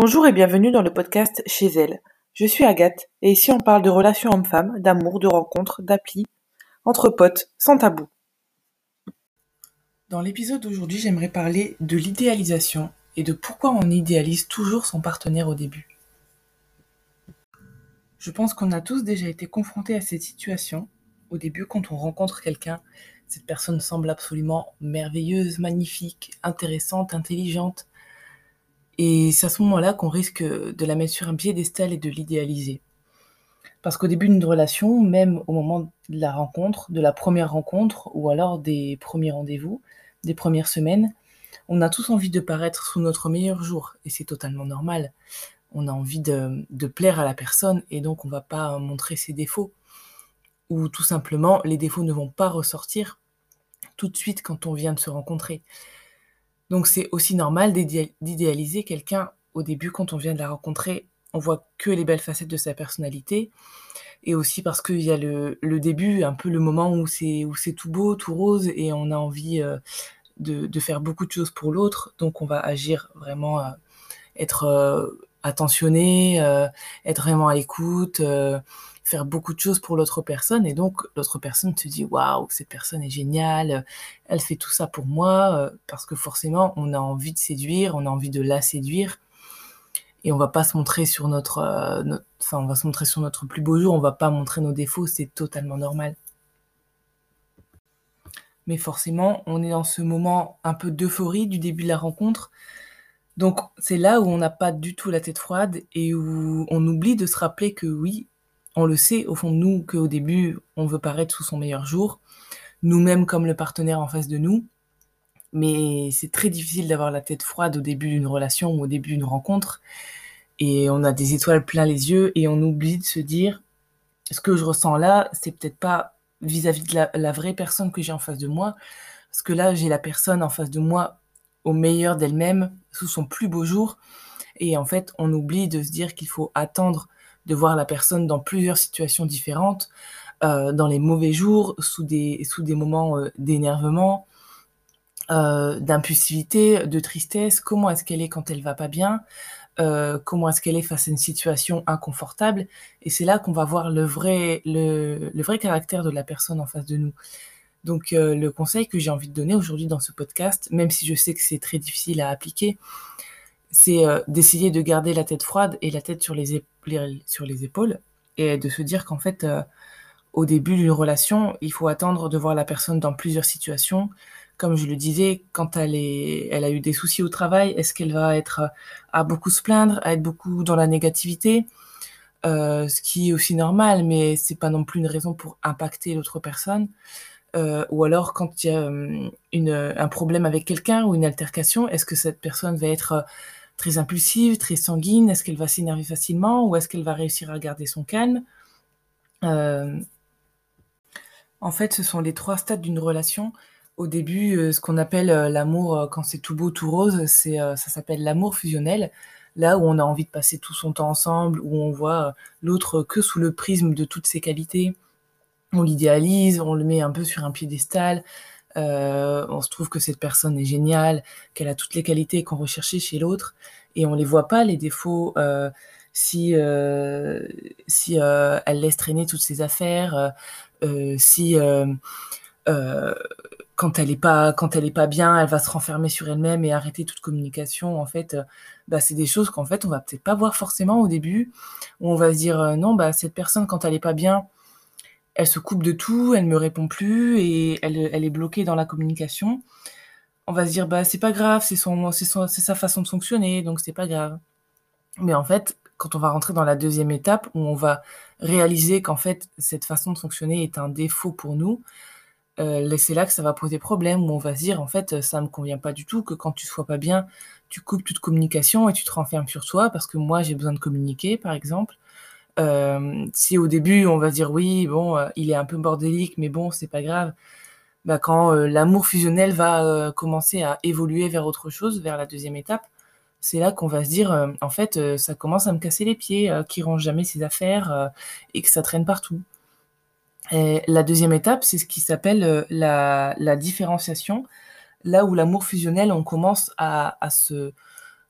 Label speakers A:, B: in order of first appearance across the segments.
A: Bonjour et bienvenue dans le podcast Chez elle. Je suis Agathe et ici on parle de relations hommes-femmes, d'amour, de rencontres, d'appli, entre potes, sans tabou. Dans l'épisode d'aujourd'hui, j'aimerais parler de l'idéalisation et de pourquoi on idéalise toujours son partenaire au début. Je pense qu'on a tous déjà été confrontés à cette situation. Au début, quand on rencontre quelqu'un, cette personne semble absolument merveilleuse, magnifique, intéressante, intelligente. Et c'est à ce moment-là qu'on risque de la mettre sur un piédestal et de l'idéaliser. Parce qu'au début d'une relation, même au moment de la rencontre, de la première rencontre, ou alors des premiers rendez-vous, des premières semaines, on a tous envie de paraître sous notre meilleur jour, et c'est totalement normal. On a envie de, de, plaire à la personne, et donc on va pas montrer ses défauts. Ou tout simplement, les défauts ne vont pas ressortir tout de suite quand on vient de se rencontrer. Donc c'est aussi normal d'idéaliser quelqu'un au début quand on vient de la rencontrer. On voit que les belles facettes de sa personnalité. Et aussi parce qu'il y a le, le, début, un peu le moment où c'est où c'est tout beau, tout rose, et on a envie euh, de, de, faire beaucoup de choses pour l'autre. Donc on va agir vraiment, euh, être euh, attentionné, être vraiment à l'écoute, faire beaucoup de choses pour l'autre personne et donc l'autre personne se dit waouh cette personne est géniale elle fait tout ça pour moi euh, parce que forcément on a envie de séduire on a envie de la séduire et on va pas se montrer sur notre, euh, notre enfin on va se montrer sur notre plus beau jour on va pas montrer nos défauts c'est totalement normal. Mais forcément on est dans ce moment un peu d'euphorie du début de la rencontre. Donc c'est là où on n'a pas du tout la tête froide et où on oublie de se rappeler que oui, on le sait au fond de nous qu'au début, on veut paraître sous son meilleur jour, nous-mêmes comme le partenaire en face de nous. Mais c'est très difficile d'avoir la tête froide au début d'une relation ou au début d'une rencontre. Et on a des étoiles plein les yeux et on oublie de se dire, ce que je ressens là, c'est peut-être pas vis-à-vis -vis de la, la, vraie personne que j'ai en face de moi. Parce que là, j'ai la personne en face de moi au meilleur d'elle-même, sous son plus beau jour. Et en fait, on oublie de se dire qu'il faut attendre de voir la personne dans plusieurs situations différentes, euh, dans les mauvais jours, sous des, sous des moments euh, d'énervement, euh, d'impulsivité, de tristesse, comment est-ce qu'elle est quand elle va pas bien, comment est-ce qu'elle est face à une situation inconfortable, et c'est là qu'on va voir le vrai, le, le, vrai caractère de la personne en face de nous. Donc le conseil que j'ai envie de donner aujourd'hui dans ce podcast, même si je sais que c'est très difficile à appliquer, c'est d'essayer de garder la tête froide et la tête sur les, sur les épaules et de se dire qu'en fait, euh, au début d'une relation, il faut attendre de voir la personne dans plusieurs situations. Comme je le disais, quand elle, est, elle a eu des soucis au travail, est-ce qu'elle va être à beaucoup se plaindre, à être beaucoup dans la négativité? Euh, Ce qui est aussi normal, mais c'est pas non plus une raison pour impacter l'autre personne. Euh, ou alors quand il y a une, un problème avec quelqu'un ou une altercation, est-ce que cette personne va être très impulsive, très sanguine Est-ce qu'elle va s'énerver facilement ou est-ce qu'elle va réussir à garder son calme? Euh... En fait, ce sont les trois stades d'une relation. Au début, euh, ce qu'on appelle euh, l'amour quand c'est tout beau, tout rose, ça s'appelle l'amour fusionnel. Là où on a envie de passer tout son temps ensemble, où on voit l'autre que sous le prisme de toutes ses qualités. On l'idéalise, on le met un peu sur un piédestal, euh, on se trouve que cette personne est géniale, qu'elle a toutes les qualités qu'on recherchait chez l'autre, et on les voit pas les défauts euh, si euh, si elle laisse traîner toutes ses affaires, si quand elle est pas quand elle est pas bien, elle va se renfermer sur elle-même et arrêter toute communication. En fait, bah, c'est des choses qu'en fait on va peut-être pas voir forcément au début, où on va se dire non bah cette personne quand elle est pas bien elle se coupe de tout, elle me répond plus et elle, est bloquée dans la communication. On va se dire bah c'est pas grave, c'est son, sa façon de fonctionner, donc c'est pas grave. Mais en fait, quand on va rentrer dans la deuxième étape où on va réaliser qu'en fait cette façon de fonctionner est un défaut pour nous, euh, c'est là que ça va poser problème où on va se dire en fait ça me convient pas du tout que quand tu sois pas bien, tu coupes toute communication et tu te renfermes sur toi parce que moi j'ai besoin de communiquer par exemple. Euh, si au début on va dire oui, bon, euh, il est un peu bordélique, mais bon, c'est pas grave. Bah, quand euh, l'amour fusionnel va commencer à évoluer vers autre chose, vers la deuxième étape, c'est là qu'on va se dire, en fait, ça commence à me casser les pieds, qu'il range jamais ses affaires et que ça traîne partout. La deuxième étape, c'est ce qui s'appelle la, différenciation, là où l'amour fusionnel, on commence à se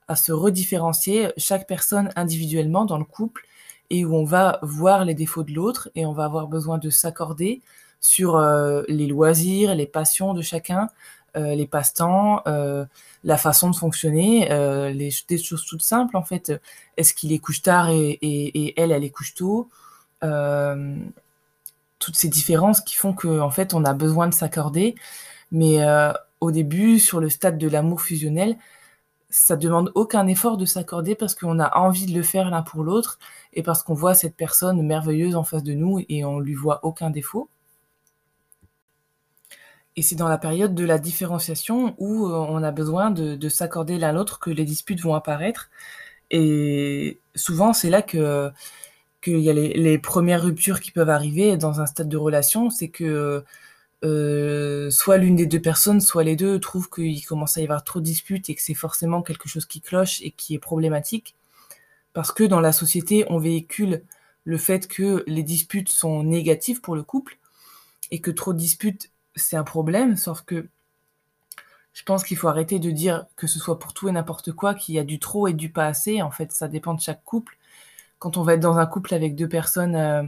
A: à se redifférencier chaque personne individuellement dans le couple et où on va voir les défauts de l'autre et on va avoir besoin de s'accorder sur euh, les loisirs, les passions de chacun, euh, les passe-temps, euh, la façon de fonctionner, des choses toutes simples en fait. Est-ce qu'il est couche tard et, elle, elle est couche tôt? Toutes ces différences qui font qu'en en fait on a besoin de s'accorder. Mais au début, sur le stade de l'amour fusionnel, ça demande aucun effort de s'accorder parce qu'on a envie de le faire l'un pour l'autre et parce qu'on voit cette personne merveilleuse en face de nous et on lui voit aucun défaut. Et c'est dans la période de la différenciation où euh, on a besoin de, s'accorder l'un l'autre que les disputes vont apparaître. Et souvent, c'est là que qu'il y a les, les, premières ruptures qui peuvent arriver dans un stade de relation, c'est que euh, soit l'une des deux personnes, soit les deux trouvent qu'il commence à y avoir trop de disputes et que c'est forcément quelque chose qui cloche et qui est problématique. Parce que dans la société, on véhicule le fait que les disputes sont négatives pour le couple et que trop de disputes, c'est un problème, sauf que je pense qu'il faut arrêter de dire que ce soit pour tout et n'importe quoi, qu'il y a du trop et du pas assez. En fait, ça dépend de chaque couple. Quand on va être dans un couple avec deux personnes euh,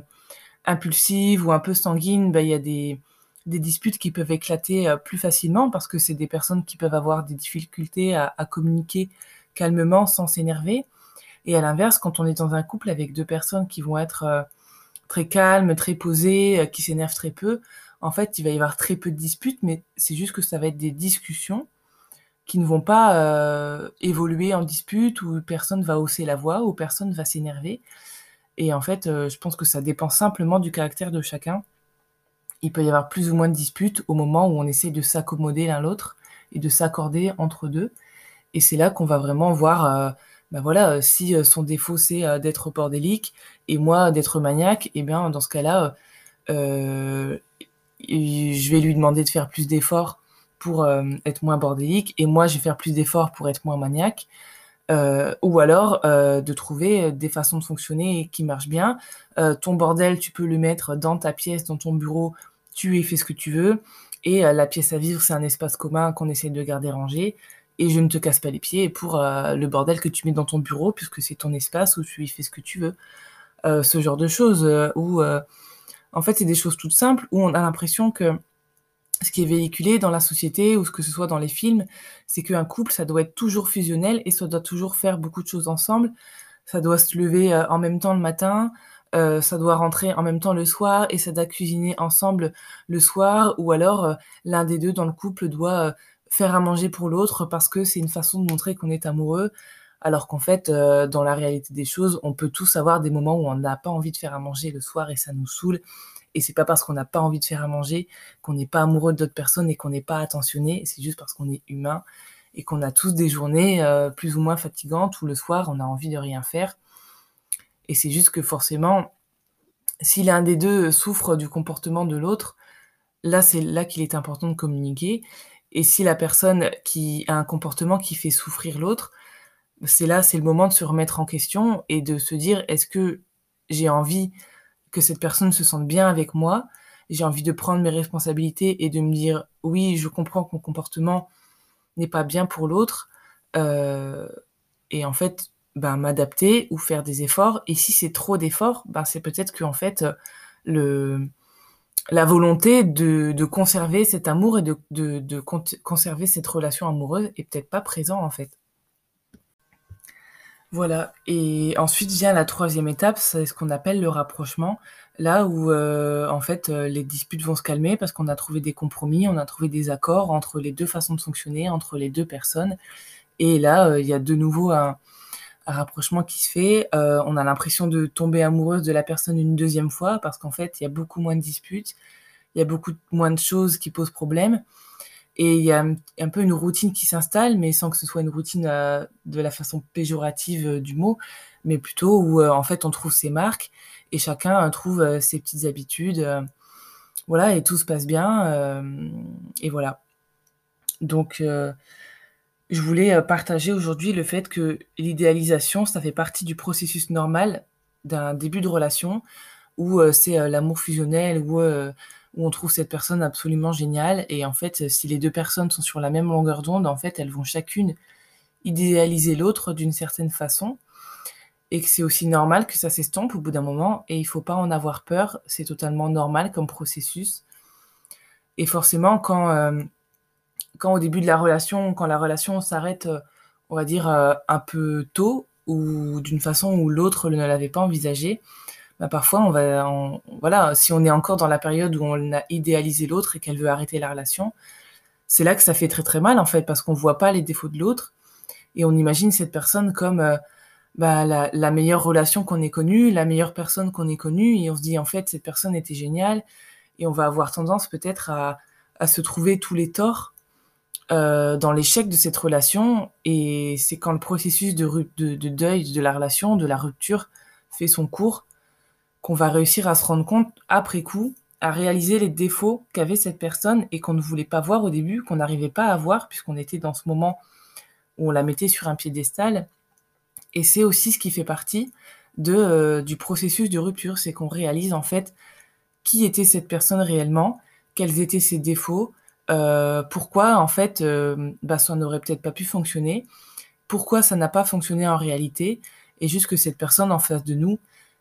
A: impulsives ou un peu sanguines, ben, il y a des, des disputes qui peuvent éclater euh, plus facilement parce que c'est des personnes qui peuvent avoir des difficultés à, communiquer calmement sans s'énerver. Et à l'inverse, quand on est dans un couple avec deux personnes qui vont être euh, très calmes, très posées, euh, qui s'énervent très peu, en fait, il va y avoir très peu de disputes, mais c'est juste que ça va être des discussions qui ne vont pas évoluer en dispute où personne va hausser la voix, où personne va s'énerver. Et en fait, je pense que ça dépend simplement du caractère de chacun il peut y avoir plus ou moins de disputes au moment où on essaie de s'accommoder l'un l'autre et de s'accorder entre deux. Et c'est là qu'on va vraiment voir, ben voilà, euh, si euh, son défaut c'est d'être bordélique et moi d'être maniaque, et eh bien dans ce cas-là, je vais lui demander de faire plus d'efforts pour être moins bordélique et moi je vais faire plus d'efforts pour être moins maniaque. ou alors de trouver des façons de fonctionner qui marchent bien. ton bordel, tu peux le mettre dans ta pièce, dans ton bureau tu y fais ce que tu veux. Et euh, la pièce à vivre, c'est un espace commun qu'on essaie de garder rangé. Et je ne te casse pas les pieds pour euh, le bordel que tu mets dans ton bureau, puisque c'est ton espace où tu y fais ce que tu veux. Euh, ce genre de choses où, en fait, c'est des choses toutes simples où on a l'impression que ce qui est véhiculé dans la société ou ce que ce soit dans les films, c'est qu'un couple, ça doit être toujours fusionnel et ça doit toujours faire beaucoup de choses ensemble. Ça doit se lever en même temps le matin, euh, ça doit rentrer en même temps le soir et ça doit cuisiner ensemble le soir ou alors euh, l'un des deux dans le couple doit euh, faire à manger pour l'autre parce que c'est une façon de montrer qu'on est amoureux. Alors qu'en fait dans la réalité des choses on peut tous avoir des moments où on n'a pas envie de faire à manger le soir et ça nous saoule. Et c'est pas parce qu'on n'a pas envie de faire à manger qu'on n'est pas amoureux d'autres personnes et qu'on n'est pas attentionné. C'est juste parce qu'on est humain et qu'on a tous des journées plus ou moins fatigantes où le soir on a envie de rien faire et c'est juste que forcément, si l'un des deux souffre du comportement de l'autre, là, c'est là qu'il est important de communiquer. Et si la personne qui a un comportement qui fait souffrir l'autre, c'est là, c'est le moment de se remettre en question et de se dire, est-ce que j'ai envie que cette personne se sente bien avec moi? J'ai envie de prendre mes responsabilités et de me dire, oui, je comprends que mon comportement n'est pas bien pour l'autre. Euh, et en fait, ben, m'adapter ou faire des efforts. Et si c'est trop d'efforts, ben, c'est peut-être que en fait, le, la volonté de, de conserver cet amour et de, de, de conserver cette relation amoureuse est peut-être pas présent en fait. Voilà. Et ensuite vient la troisième étape, c'est ce qu'on appelle le rapprochement. Là où euh, en fait euh, les disputes vont se calmer parce qu'on a trouvé des compromis, on a trouvé des accords entre les deux façons de fonctionner, entre les deux personnes. Et là, euh, il y a de nouveau un, rapprochement qui se fait. Euh, on a l'impression de tomber amoureuse de la personne une deuxième fois parce qu'en fait, il y a beaucoup moins de disputes, il y a beaucoup moins de choses qui posent problème. Et il y a un, peu une routine qui s'installe, mais sans que ce soit une routine euh, de la façon péjorative euh, du mot, mais plutôt où en fait on trouve ses marques et chacun trouve ses petites habitudes. voilà, et tout se passe bien. et voilà. Donc, je voulais euh, partager aujourd'hui le fait que l'idéalisation, ça fait partie du processus normal d'un début de relation où euh, c'est euh, l'amour fusionnel, où, où on trouve cette personne absolument géniale. Et en fait, si les deux personnes sont sur la même longueur d'onde, en fait, elles vont chacune idéaliser l'autre d'une certaine façon et que c'est aussi normal que ça s'estompe au bout d'un moment et il faut pas en avoir peur, c'est totalement normal comme processus. Et forcément quand, quand au début de la relation, quand la relation s'arrête, euh, on va dire, euh, un peu tôt ou d'une façon où l'autre ne l'avait pas envisagé, bah, parfois on va voilà, si on est encore dans la période où on a idéalisé l'autre et qu'elle veut arrêter la relation, c'est là que ça fait très, très mal en fait parce qu'on voit pas les défauts de l'autre et on imagine cette personne comme, heu, bah, la la meilleure relation qu'on ait connue, la meilleure personne qu'on ait connue et on se dit: «En fait, cette personne était géniale» et on va avoir tendance peut-être à à se trouver tous les torts, heu, dans l'échec de cette relation et c'est quand le processus de deuil de la relation, de la rupture fait son cours, qu'on va réussir à se rendre compte après coup, à réaliser les défauts qu'avait cette personne et qu'on ne voulait pas voir au début, qu'on n'arrivait pas à voir puisqu'on était dans ce moment où on la mettait sur un piédestal et c'est aussi ce qui fait partie heu, du processus de rupture. C'est qu'on réalise en fait qui était cette personne réellement, quels étaient ses défauts, heu, pourquoi en fait, hem, bah, ça n'aurait peut-être pas pu fonctionner, pourquoi ça n'a pas fonctionné en réalité? Et juste que cette personne en face de nous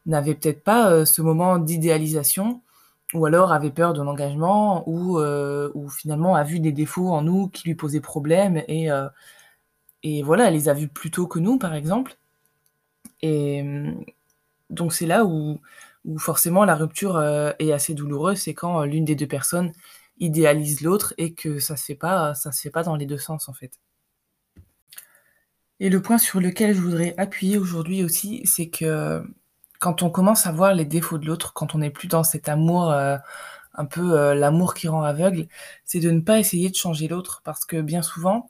A: n'avait peut-être pas, heu, ce moment d'idéalisation ou alors avait peur de l'engagement ou, heu, ou finalement a vu des défauts en nous qui lui posaient problème et et voilà, elle les a vus plus tôt que nous, par exemple. Et mmh, donc c'est là où où forcément la rupture, est assez douloureuse, c'est quand, l'une des 2 personnes idéalise l'autre et que ça se fait pas ça se fait pas dans les 2 sens, en fait. Et le point sur lequel je voudrais appuyer aujourd'hui aussi, c'est que quand on commence à voir les défauts de l'autre, quand on n'est plus dans cet amour, heu, un peu, heu, l'amour qui rend aveugle, c'est de ne pas essayer de changer l'autre parce que bien souvent,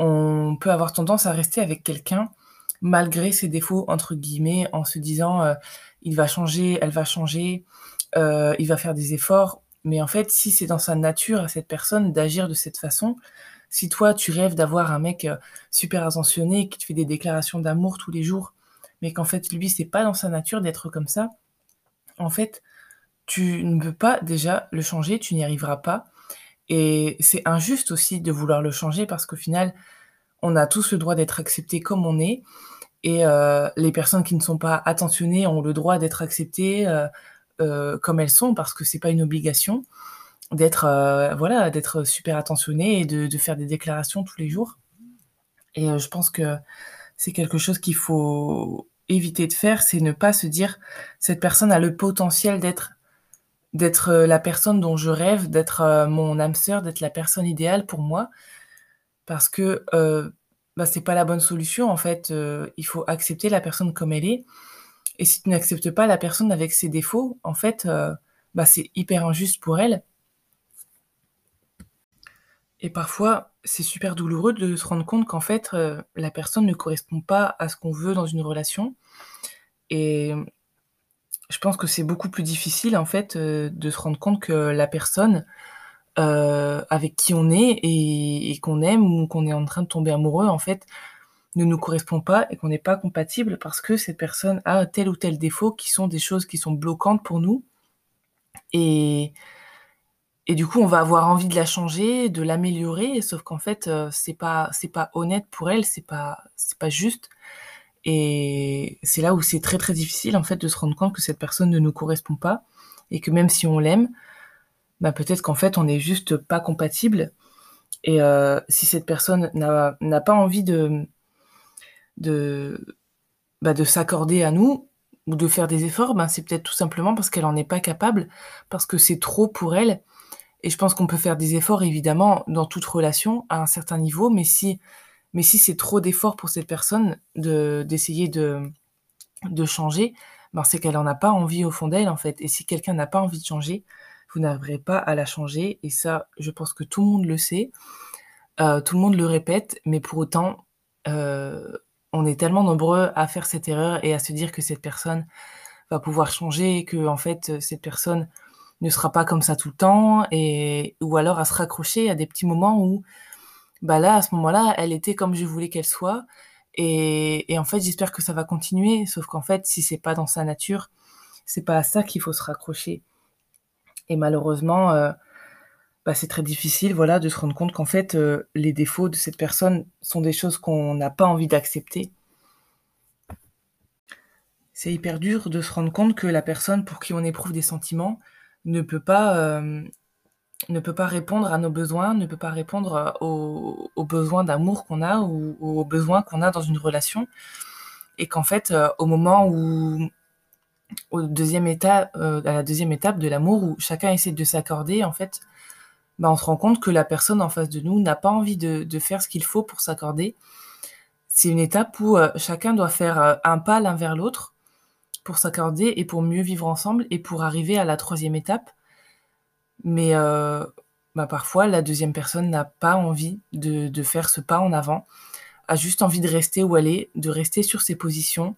A: on peut avoir tendance à rester avec quelqu'un malgré ses «défauts» entre guillemets en se disant, heu: «Il va changer, elle va changer, il va faire des efforts». Mais en fait, si c'est dans sa nature à cette personne d'agir de cette façon, si toi tu rêves d'avoir un mec, heu, super attentionné qui te fait des déclarations d'amour tous les jours, mais qu'en fait lui c'est pas dans sa nature d'être comme ça, en fait, tu ne peux pas déjà le changer, tu n'y arriveras pas. Et c'est injuste aussi de vouloir le changer parce qu'au final, on a tous le droit d'être acceptés comme on est. Et heu, les personnes qui ne sont pas attentionnées ont le droit d'être acceptées, heu, comme elles sont parce que c'est pas une obligation d'être, heu, voilà, d'être super attentionné et de faire des déclarations tous les jours et heu, je pense que c'est quelque chose qu'il faut éviter de faire, c'est ne pas se dire: «Cette personne a le potentiel d'être d'être, la personne dont je rêve, d'être, mon âme sœur, d'être la personne idéale pour moi». Parce que, heu, bah, c'est pas la bonne solution en fait, il faut accepter la personne comme elle est et si tu n'acceptes pas la personne avec ses défauts, en fait, heu, bah, c'est hyper injuste pour elle. Et parfois, c'est super douloureux de se rendre compte qu'en fait, heu, la personne ne correspond pas à ce qu'on veut dans une relation. Et mmh, je pense que c'est beaucoup plus difficile en fait, de se rendre compte que la personne, avec qui on est et qu'on aime ou qu'on est en train de tomber amoureux en fait, ne nous correspond pas et qu'on n'est pas compatible parce que cette personne a tel ou tel défaut qui sont des choses qui sont bloquantes pour nous. Et du coup, on va avoir envie de la changer, de l'améliorer, sauf qu'en fait, heu, c'est pas pas honnête pour elle, c'est pas pas juste. Et c'est là où c'est très, très difficile en fait de se rendre compte que cette personne ne nous correspond pas et que même si on l'aime, bah, peut-être qu'en fait on n'est juste pas compatibles et heu, si cette personne n'a pas envie de de bah, de s'accorder à nous ou de faire des efforts, ben, c'est peut-être tout simplement parce qu'elle en est pas capable, parce que c'est trop pour elle. Et je pense qu'on peut faire des efforts évidemment dans toute relation à un certain niveau, mais si mais si c'est trop d'efforts pour cette personne de d'essayer de de changer, ben, c'est qu'elle en a pas envie au fond d'elle, en fait. Et si quelqu'un n'a pas envie de changer, vous n'arriverez pas à la changer. Et ça, je pense que tout le monde le sait, heu, tout le monde le répète, mais pour autant, heu, on est tellement nombreux à faire cette erreur et à se dire que cette personne va pouvoir changer et qu'en fait, cette personne ne sera pas comme ça tout le temps ou alors à se raccrocher à des petits moments où, bah, là, à ce moment-là, elle était comme je voulais qu'elle soit et en fait, j'espère que ça va continuer, sauf qu'en fait, si c'est pas dans sa nature, c'est pas à ça qu'il faut se raccrocher. Et malheureusement, heu, bah, c'est très difficile, voilà, de se rendre compte qu'en fait, heu, les défauts de cette personne sont des choses qu'on n'a pas envie d'accepter. C'est hyper dur de se rendre compte que la personne pour qui on éprouve des sentiments ne peut pas, pas répondre à nos besoins, ne peut pas répondre, heu, aux besoins d'amour qu'on a ou aux besoins qu'on a dans une relation et qu'en fait, au moment où au 2e état à la 2e étape de l'amour où chacun essaie de s'accorder, en fait, bah, on se rend compte que la personne en face de nous n'a pas envie de faire ce qu'il faut pour s'accorder. C'est une étape où, heu, chacun doit faire, heu, un pas l'un vers l'autre pour s'accorder et pour mieux vivre ensemble et pour arriver à la 3e étape. Mais, heu, bah, parfois la 2e personne n'a pas envie de faire ce pas en avant, a juste envie de rester où elle est, de rester sur ses positions,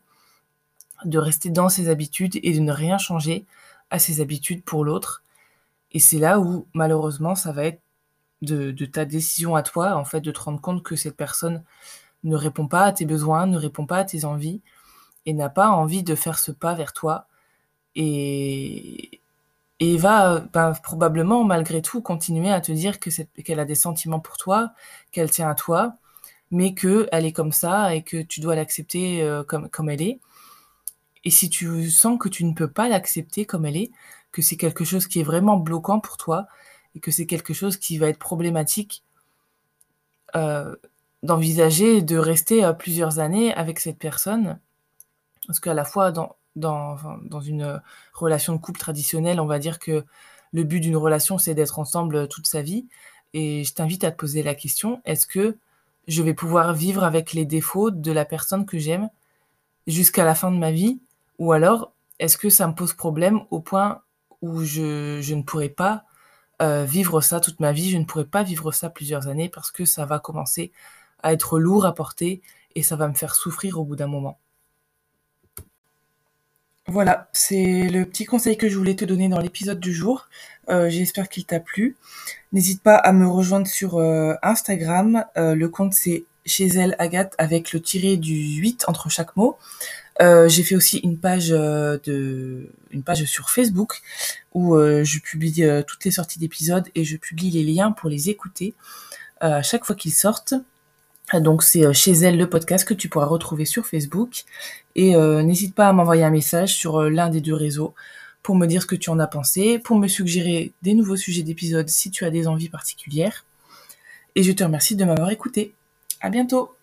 A: de rester dans ses habitudes et de ne rien changer à ses habitudes pour l'autre et c'est là où malheureusement ça va être de ta décision à toi, en fait, de te rendre compte que cette personne ne répond pas à tes besoins, ne répond pas à tes envies et n'a pas envie de faire ce pas vers toi. Et va, ben, probablement malgré tout continuer à te dire qu'elle a des sentiments pour toi, qu'elle tient à toi, mais qu'elle est comme ça et que tu dois l'accepter, comme comme elle est. Et si tu sens que tu ne peux pas l'accepter comme elle est, que c'est quelque chose qui est vraiment bloquant pour toi et que c'est quelque chose qui va être problématique heu, d'envisager de rester, heu, plusieurs années avec cette personne. Parce qu'à la fois dans une, heu, relation de couple traditionnelle, on va dire que le but d'une relation, c'est d'être ensemble, toute sa vie et je t'invite à te poser la question: «Est-ce que je vais pouvoir vivre avec les défauts de la personne que j'aime jusqu'à la fin de ma vie? Ou alors est-ce que ça me pose problème au point où je ne pourrais pas, heu, vivre ça toute ma vie, je ne pourrais pas vivre ça plusieurs années parce que ça va commencer à être lourd à porter et ça va me faire souffrir au bout d'un moment?» Voilà, c'est le petit conseil que je voulais te donner dans l'épisode du jour. Heu, j'espère qu'il t'a plu. N'hésite pas à me rejoindre sur, heu, Instagram, le compte c'est chez elle Agathe avec le tiré du 8 entre chaque mot. Heu, j'ai fait aussi une page, heu, de une page sur Facebook où, heu, je publie, toutes les sorties d'épisodes et je publie les liens pour les écouter, à chaque fois qu'ils sortent. Donc c'est, chez elle le podcast que tu pourras retrouver sur Facebook et n'hésite pas à m'envoyer un message sur, l'un des 2 réseaux pour me dire ce que tu en as pensé, pour me suggérer des nouveaux sujets d'épisodes si tu as des envies particulières et je te remercie de m'avoir écoutée. À bientôt!